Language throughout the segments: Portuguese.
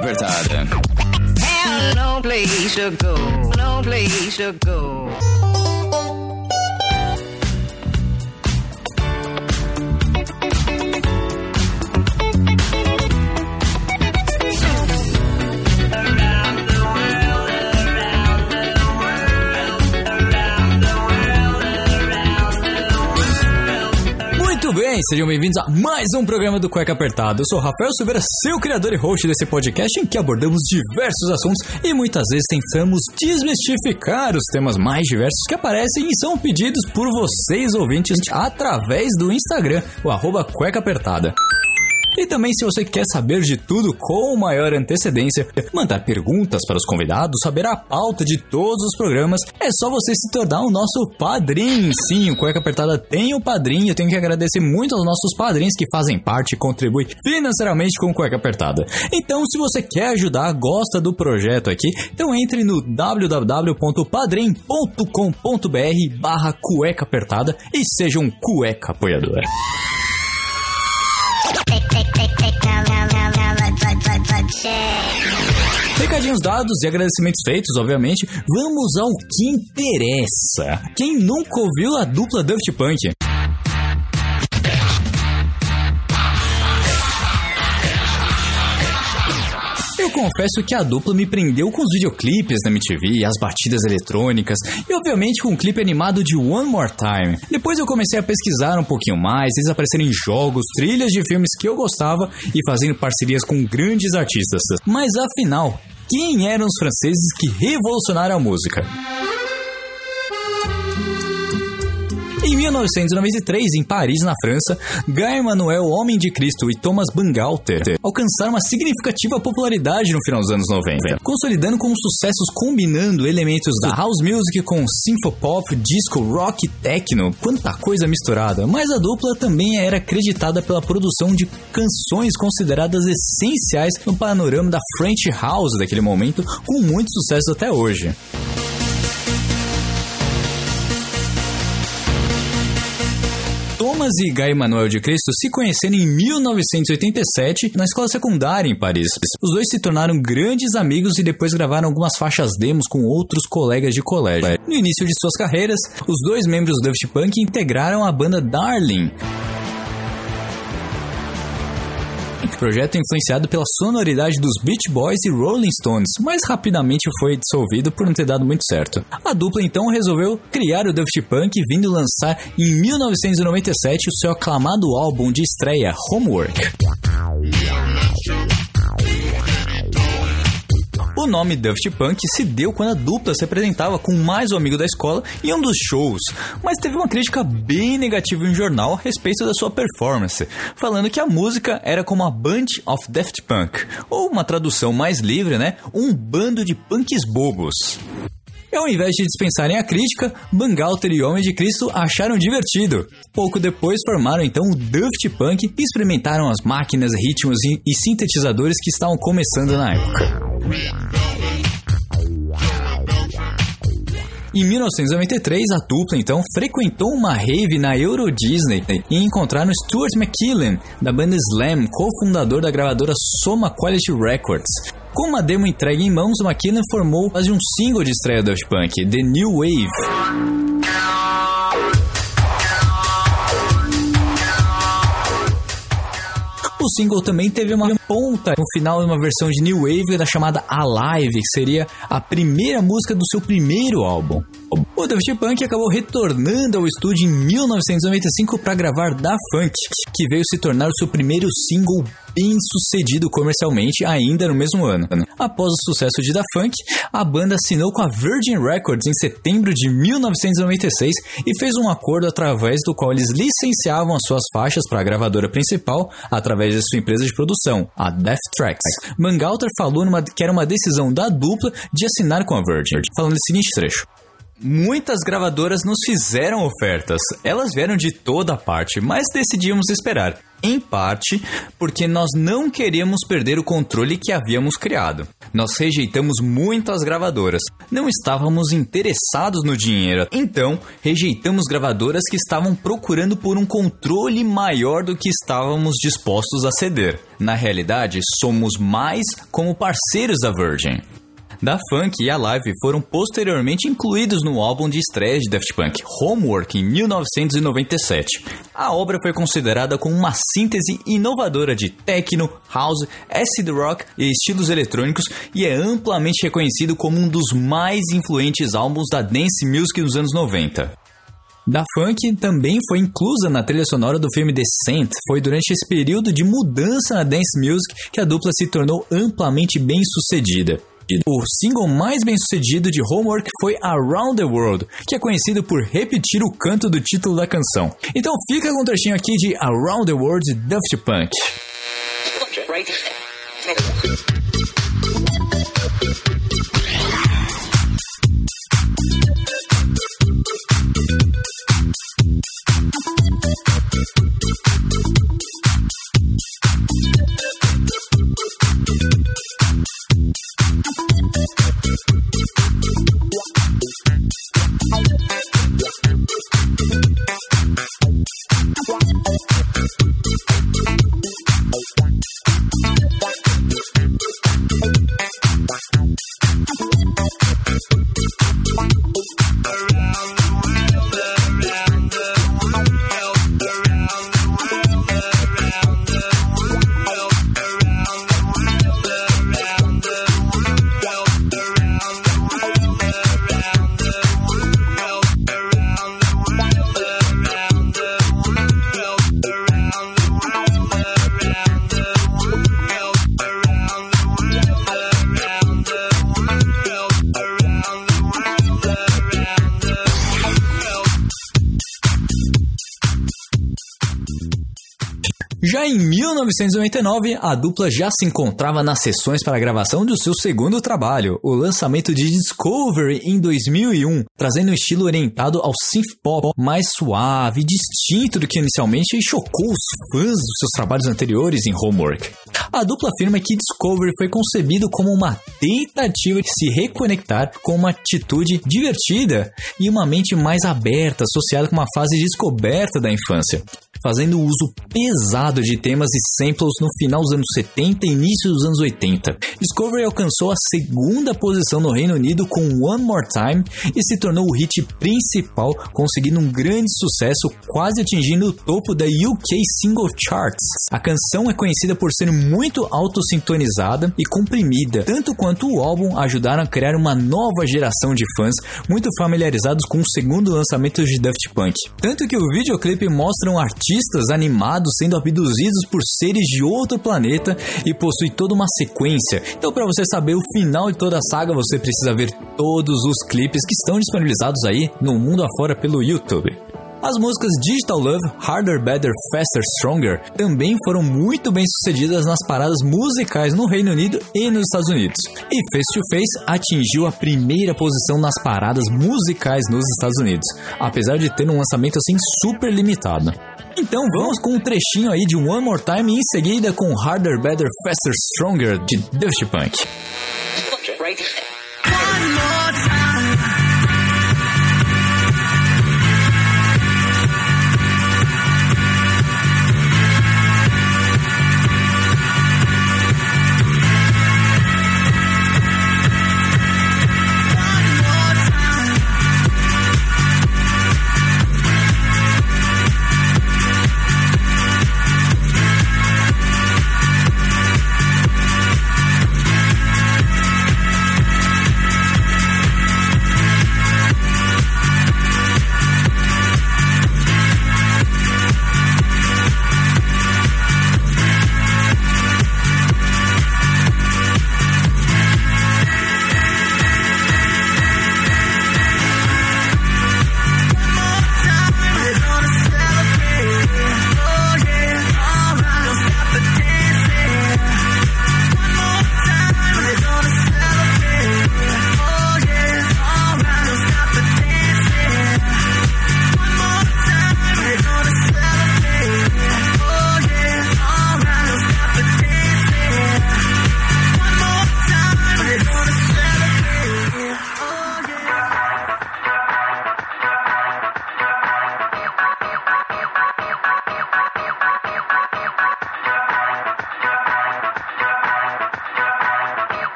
cueca apertada. no place to go, no place to go. Bem, sejam bem-vindos a mais um programa do Cueca Apertado. Eu sou o Rafael Silveira, seu criador e host desse podcast em que abordamos diversos assuntos e muitas vezes tentamos desmistificar os temas mais diversos que aparecem e são pedidos por vocês ouvintes através do Instagram, o arroba Cueca Apertada. E também, se você quer saber de tudo com maior antecedência, mandar perguntas para os convidados, saber a pauta de todos os programas, é só você se tornar o nosso padrinho. Sim, o Cueca Apertada tem o um padrinho. Eu tenho que agradecer muito aos nossos padrinhos que fazem parte e contribuem financeiramente com o Cueca Apertada. Então, se você quer ajudar, gosta do projeto aqui, então entre no www.padrim.com.br barra cueca apertada e seja um cueca apoiador. Recadinhos dados e agradecimentos feitos, obviamente, vamos ao que interessa. Quem nunca ouviu a dupla Daft Punk? Eu confesso que a dupla me prendeu com os videoclipes da MTV, as batidas eletrônicas e, obviamente, com o um clipe animado de One More Time. Depois eu comecei a pesquisar um pouquinho mais, eles apareceram em jogos, trilhas de filmes que eu gostava e fazendo parcerias com grandes artistas. Mas afinal, quem eram os franceses que revolucionaram a música? Em 1993, em Paris, na França, Guy Manuel Homem de Cristo e Thomas Bangalter alcançaram uma significativa popularidade no final dos anos 90, consolidando com sucessos combinando elementos da house music com synthpop, disco, rock e techno, quanta coisa misturada. Mas a dupla também era acreditada pela produção de canções consideradas essenciais no panorama da French House daquele momento, com muito sucesso até hoje. Thomas e Guy Manuel de Cristo se conheceram em 1987 na escola secundária em Paris. Os dois se tornaram grandes amigos e depois gravaram algumas faixas demos com outros colegas de colégio. No início de suas carreiras, os dois membros do Daft Punk integraram a banda Darling. Projeto influenciado pela sonoridade dos Beach Boys e Rolling Stones, mas rapidamente foi dissolvido por não ter dado muito certo. A dupla então resolveu criar o Daft Punk, vindo lançar em 1997 o seu aclamado álbum de estreia Homework. O nome Daft Punk se deu quando a dupla se apresentava com mais um amigo da escola em um dos shows, mas teve uma crítica bem negativa em um jornal a respeito da sua performance, falando que a música era como a Bunch of Daft Punk, ou uma tradução mais livre, né? Um bando de punks bobos. E ao invés de dispensarem a crítica, Bangalter e Homem de Cristo acharam divertido. Pouco depois formaram então o Daft Punk e experimentaram as máquinas, ritmos e, e sintetizadores que estavam começando na época. Em 1993, a dupla então frequentou uma rave na Euro Disney e encontraram Stuart McKillen, da banda Slam, cofundador da gravadora Soma Quality Records. Com uma demo entregue em mãos, McKinnon formou quase um single de estreia do Punk, The New Wave. O single também teve uma ponta no final de uma versão de New Wave da chamada Alive, que seria a primeira música do seu primeiro álbum. O Daft Punk acabou retornando ao estúdio em 1995 para gravar Da Funk, que veio se tornar o seu primeiro single bem sucedido comercialmente ainda no mesmo ano. Após o sucesso de Da Funk, a banda assinou com a Virgin Records em setembro de 1996 e fez um acordo através do qual eles licenciavam as suas faixas para a gravadora principal através de sua empresa de produção, a Death Tracks. Mangalter falou numa, que era uma decisão da dupla de assinar com a Virgin, falando o seguinte trecho. Muitas gravadoras nos fizeram ofertas. Elas vieram de toda parte, mas decidimos esperar. Em parte porque nós não queríamos perder o controle que havíamos criado. Nós rejeitamos muitas gravadoras. Não estávamos interessados no dinheiro. Então, rejeitamos gravadoras que estavam procurando por um controle maior do que estávamos dispostos a ceder. Na realidade, somos mais como parceiros da Virgin. Da Funk e a Live foram posteriormente incluídos no álbum de estreia de Daft Punk, Homework, em 1997. A obra foi considerada como uma síntese inovadora de techno, house, acid rock e estilos eletrônicos e é amplamente reconhecido como um dos mais influentes álbuns da dance music dos anos 90. Da Funk também foi inclusa na trilha sonora do filme Descent. Foi durante esse período de mudança na dance music que a dupla se tornou amplamente bem sucedida. O single mais bem sucedido de Homework foi Around the World, que é conhecido por repetir o canto do título da canção. Então fica com um trechinho aqui de Around the World de Daft Punk. Em 1999, a dupla já se encontrava nas sessões para a gravação do seu segundo trabalho, o lançamento de Discovery em 2001, trazendo um estilo orientado ao synth pop mais suave, distinto do que inicialmente chocou os fãs dos seus trabalhos anteriores em Homework. A dupla afirma que Discovery foi concebido como uma tentativa de se reconectar com uma atitude divertida e uma mente mais aberta, associada com uma fase de descoberta da infância fazendo uso pesado de temas e samples no final dos anos 70 e início dos anos 80. Discovery alcançou a segunda posição no Reino Unido com One More Time e se tornou o hit principal, conseguindo um grande sucesso, quase atingindo o topo da UK Single Charts. A canção é conhecida por ser muito autossintonizada e comprimida, tanto quanto o álbum ajudaram a criar uma nova geração de fãs muito familiarizados com o segundo lançamento de Daft Punk. Tanto que o videoclipe mostra um artista cientistas animados sendo abduzidos por seres de outro planeta e possui toda uma sequência. Então, para você saber o final de toda a saga, você precisa ver todos os clipes que estão disponibilizados aí no mundo afora pelo YouTube. As músicas Digital Love, Harder, Better, Faster, Stronger também foram muito bem sucedidas nas paradas musicais no Reino Unido e nos Estados Unidos. E Face to Face atingiu a primeira posição nas paradas musicais nos Estados Unidos, apesar de ter um lançamento assim super limitado. Então vamos com um trechinho aí de One More Time e em seguida com Harder, Better, Faster, Stronger de Daft Punk. One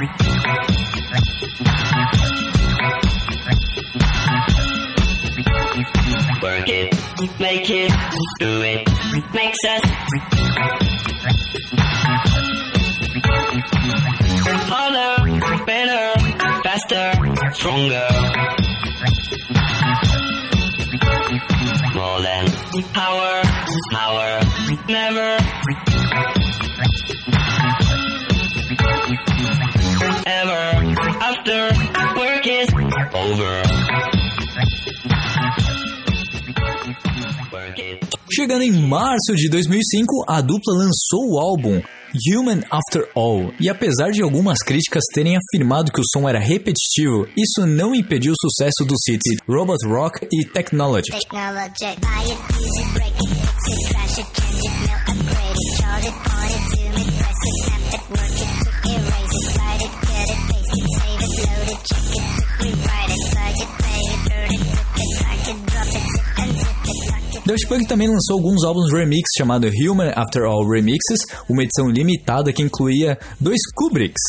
Work it, make it, do it, makes us harder, better, faster, stronger. More than power, power, never. Chegando em março de 2005, a dupla lançou o álbum Human After All, e apesar de algumas críticas terem afirmado que o som era repetitivo, isso não impediu o sucesso dos hits Robot Rock e Technology. Technologic. Daft Punk também lançou alguns álbuns remix chamado Human After All Remixes, uma edição limitada que incluía dois Kubricks.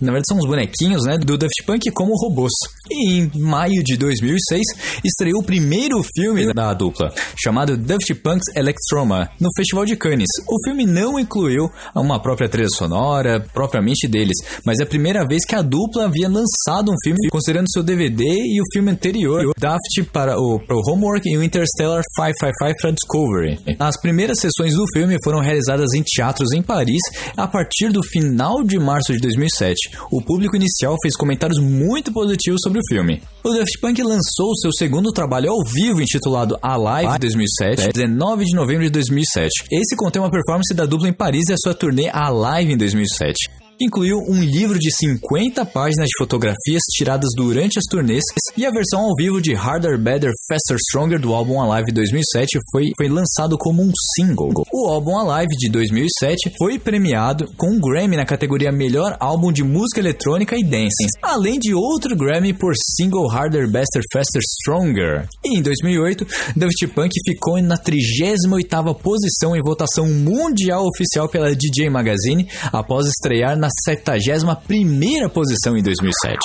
Na verdade são uns bonequinhos, né, do Daft Punk como robôs. E em maio de 2006 estreou o primeiro filme da dupla, chamado Daft Punk's Electroma, no Festival de Cannes. O filme não incluiu uma própria trilha sonora propriamente deles, mas é a primeira vez que a dupla havia lançado um filme considerando seu DVD e o filme anterior, Daft para o, para o Homework e o Interstellar 555 para Discovery. As primeiras sessões do filme foram realizadas em teatros em Paris a partir do final de março de 2007. O público inicial fez comentários muito positivos sobre o filme. O Daft Punk lançou seu segundo trabalho ao vivo intitulado Alive 2007, 19 de novembro de 2007. Esse contém uma performance da dupla em Paris e a sua turnê Alive em 2007 incluiu um livro de 50 páginas de fotografias tiradas durante as turnês e a versão ao vivo de Harder, Better, Faster, Stronger do álbum Alive 2007 foi, foi lançado como um single. O álbum Alive de 2007 foi premiado com um Grammy na categoria Melhor Álbum de Música Eletrônica e Dance, além de outro Grammy por single Harder, Better, Faster, Stronger. E em 2008, Daft Punk ficou na 38ª posição em votação mundial oficial pela DJ Magazine após estrear na 71ª posição em 2007.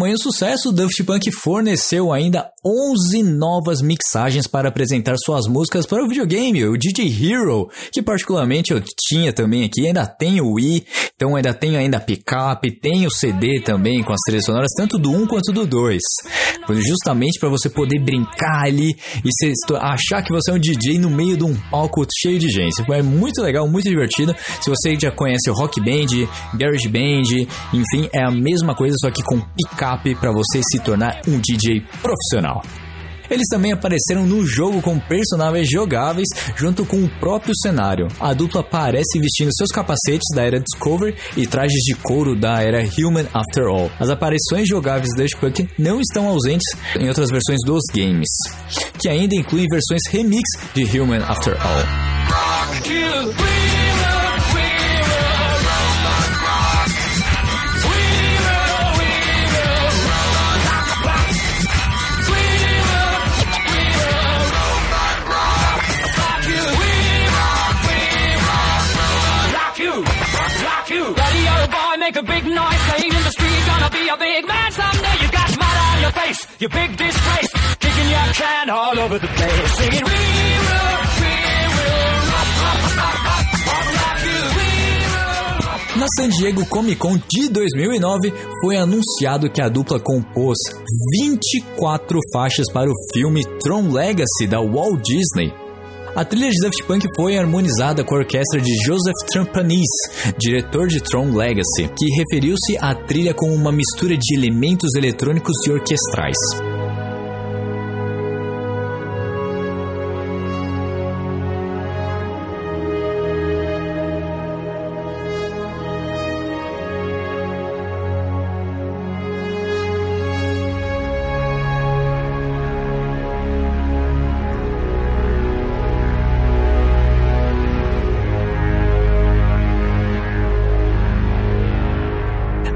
Tamanho sucesso, Daft Punk forneceu ainda 11 novas mixagens para apresentar suas músicas para o videogame, o DJ Hero, que particularmente eu tinha também aqui, ainda tem o Wii, então ainda tenho ainda pickup, tem o CD também com as trilhas sonoras, tanto do 1 quanto do 2. Justamente para você poder brincar ali e se, achar que você é um DJ no meio de um palco cheio de gente. É muito legal, muito divertido. Se você já conhece o Rock Band, Garage Band, enfim, é a mesma coisa, só que com picape para você se tornar um DJ profissional. Eles também apareceram no jogo com personagens jogáveis junto com o próprio cenário. A dupla aparece vestindo seus capacetes da era Discovery e trajes de couro da era Human After All. As aparições jogáveis da Punk não estão ausentes em outras versões dos games, que ainda incluem versões remix de Human After All. Big disgrace, kicking your can all over the place, singing we will, we will rock, rock, rock, rock, rock, rock you, we. Na San Diego Comic Con de 2009, foi anunciado que a dupla compôs 24 faixas para o filme Tron Legacy da Walt Disney. A trilha de Daft Punk foi harmonizada com a orquestra de Joseph Trampanis, diretor de Tron Legacy, que referiu-se à trilha como uma mistura de elementos eletrônicos e orquestrais.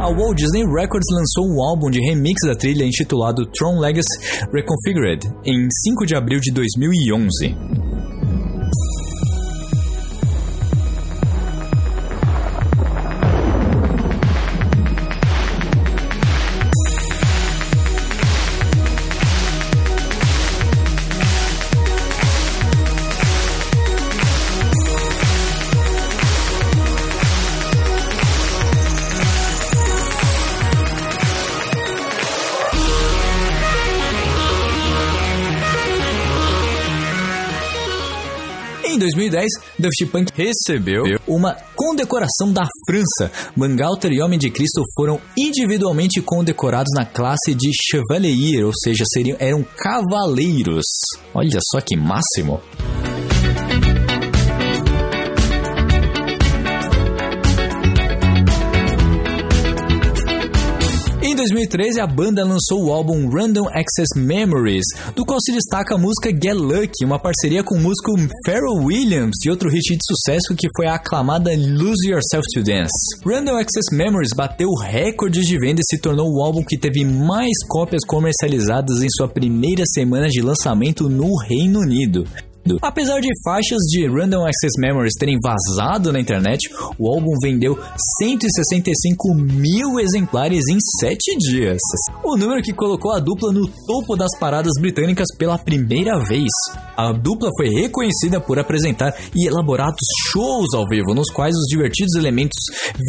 A Walt Disney Records lançou um álbum de remix da trilha intitulado Tron Legacy Reconfigured em 5 de abril de 2011. Em 2010, Daft Punk recebeu uma condecoração da França. Bangalter e Homem de Cristo foram individualmente condecorados na classe de Chevalier, ou seja, seriam, eram cavaleiros. Olha só que máximo! 2013, a banda lançou o álbum Random Access Memories, do qual se destaca a música Get Lucky, uma parceria com o músico Pharrell Williams e outro hit de sucesso que foi a aclamada Lose Yourself to Dance. Random Access Memories bateu recordes de venda e se tornou o álbum que teve mais cópias comercializadas em sua primeira semana de lançamento no Reino Unido. Apesar de faixas de Random Access Memories terem vazado na internet, o álbum vendeu 165 mil exemplares em 7 dias. O número que colocou a dupla no topo das paradas britânicas pela primeira vez. A dupla foi reconhecida por apresentar e elaborados shows ao vivo, nos quais os divertidos elementos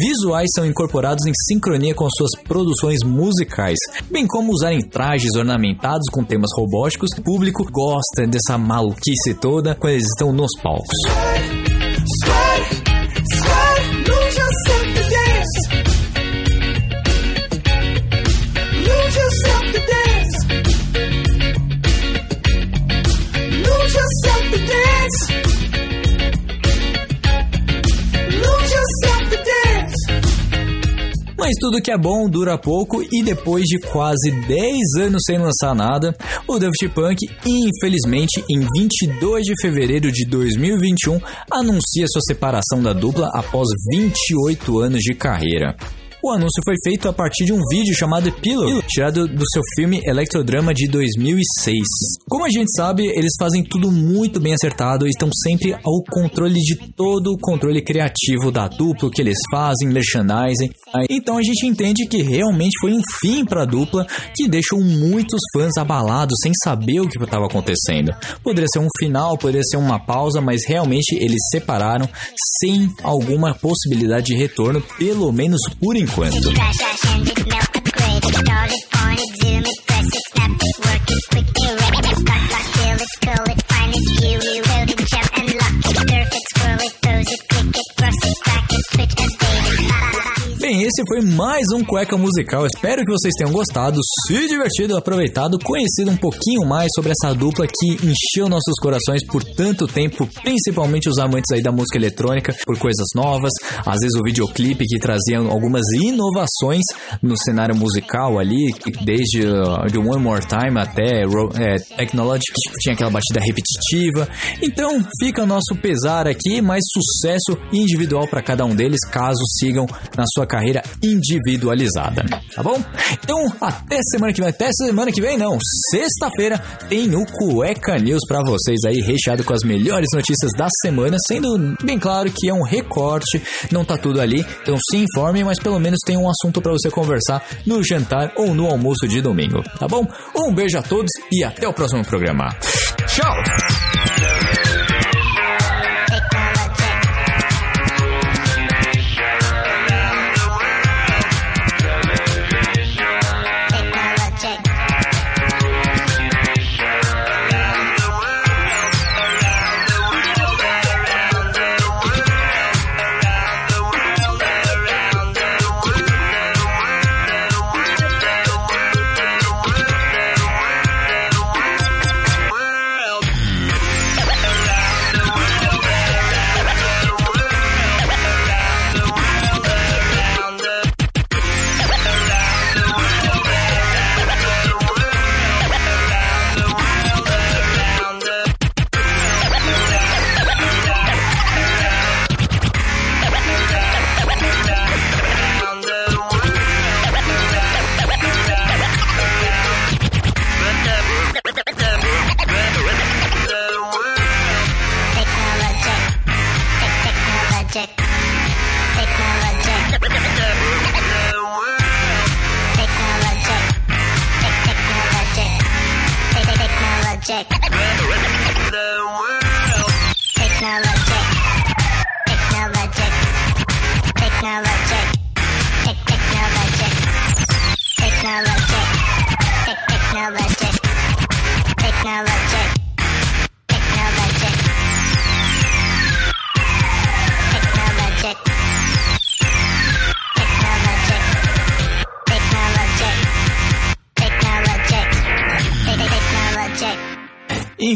visuais são incorporados em sincronia com suas produções musicais, bem como usarem trajes ornamentados com temas robóticos. O público gosta dessa maluquice toda quando eles estão nos palcos. Mas tudo que é bom dura pouco e depois de quase 10 anos sem lançar nada, o Daft Punk, infelizmente, em 22 de fevereiro de 2021, anuncia sua separação da dupla após 28 anos de carreira. O anúncio foi feito a partir de um vídeo chamado Pillow, tirado do seu filme Electrodrama de 2006. Como a gente sabe, eles fazem tudo muito bem acertado e estão sempre ao controle de todo o controle criativo da dupla, que eles fazem, merchandising. Então a gente entende que realmente foi um fim para a dupla que deixou muitos fãs abalados sem saber o que estava acontecendo. Poderia ser um final, poderia ser uma pausa, mas realmente eles separaram sem alguma possibilidade de retorno, pelo menos por enquanto. enquanto. Bem, esse foi mais um Cueca Musical. Espero que vocês tenham gostado, se divertido, aproveitado, conhecido um pouquinho mais sobre essa dupla que encheu nossos corações por tanto tempo, principalmente os amantes aí da música eletrônica, por coisas novas, às vezes o videoclipe que trazia algumas inovações no cenário musical ali, desde uh, The One More Time até é, Technology, que tinha aquela batida repetitiva. Então, fica nosso pesar aqui, mais sucesso individual para cada um deles, caso sigam na sua carreira individualizada, tá bom? Então, até semana que vem, até semana que vem não, sexta-feira tem o Cueca News para vocês aí, recheado com as melhores notícias da semana, sendo bem claro que é um recorte, não tá tudo ali, então se informem, mas pelo menos tem um assunto para você conversar no jantar ou no almoço de domingo, tá bom? Um beijo a todos e até o próximo programa. Tchau!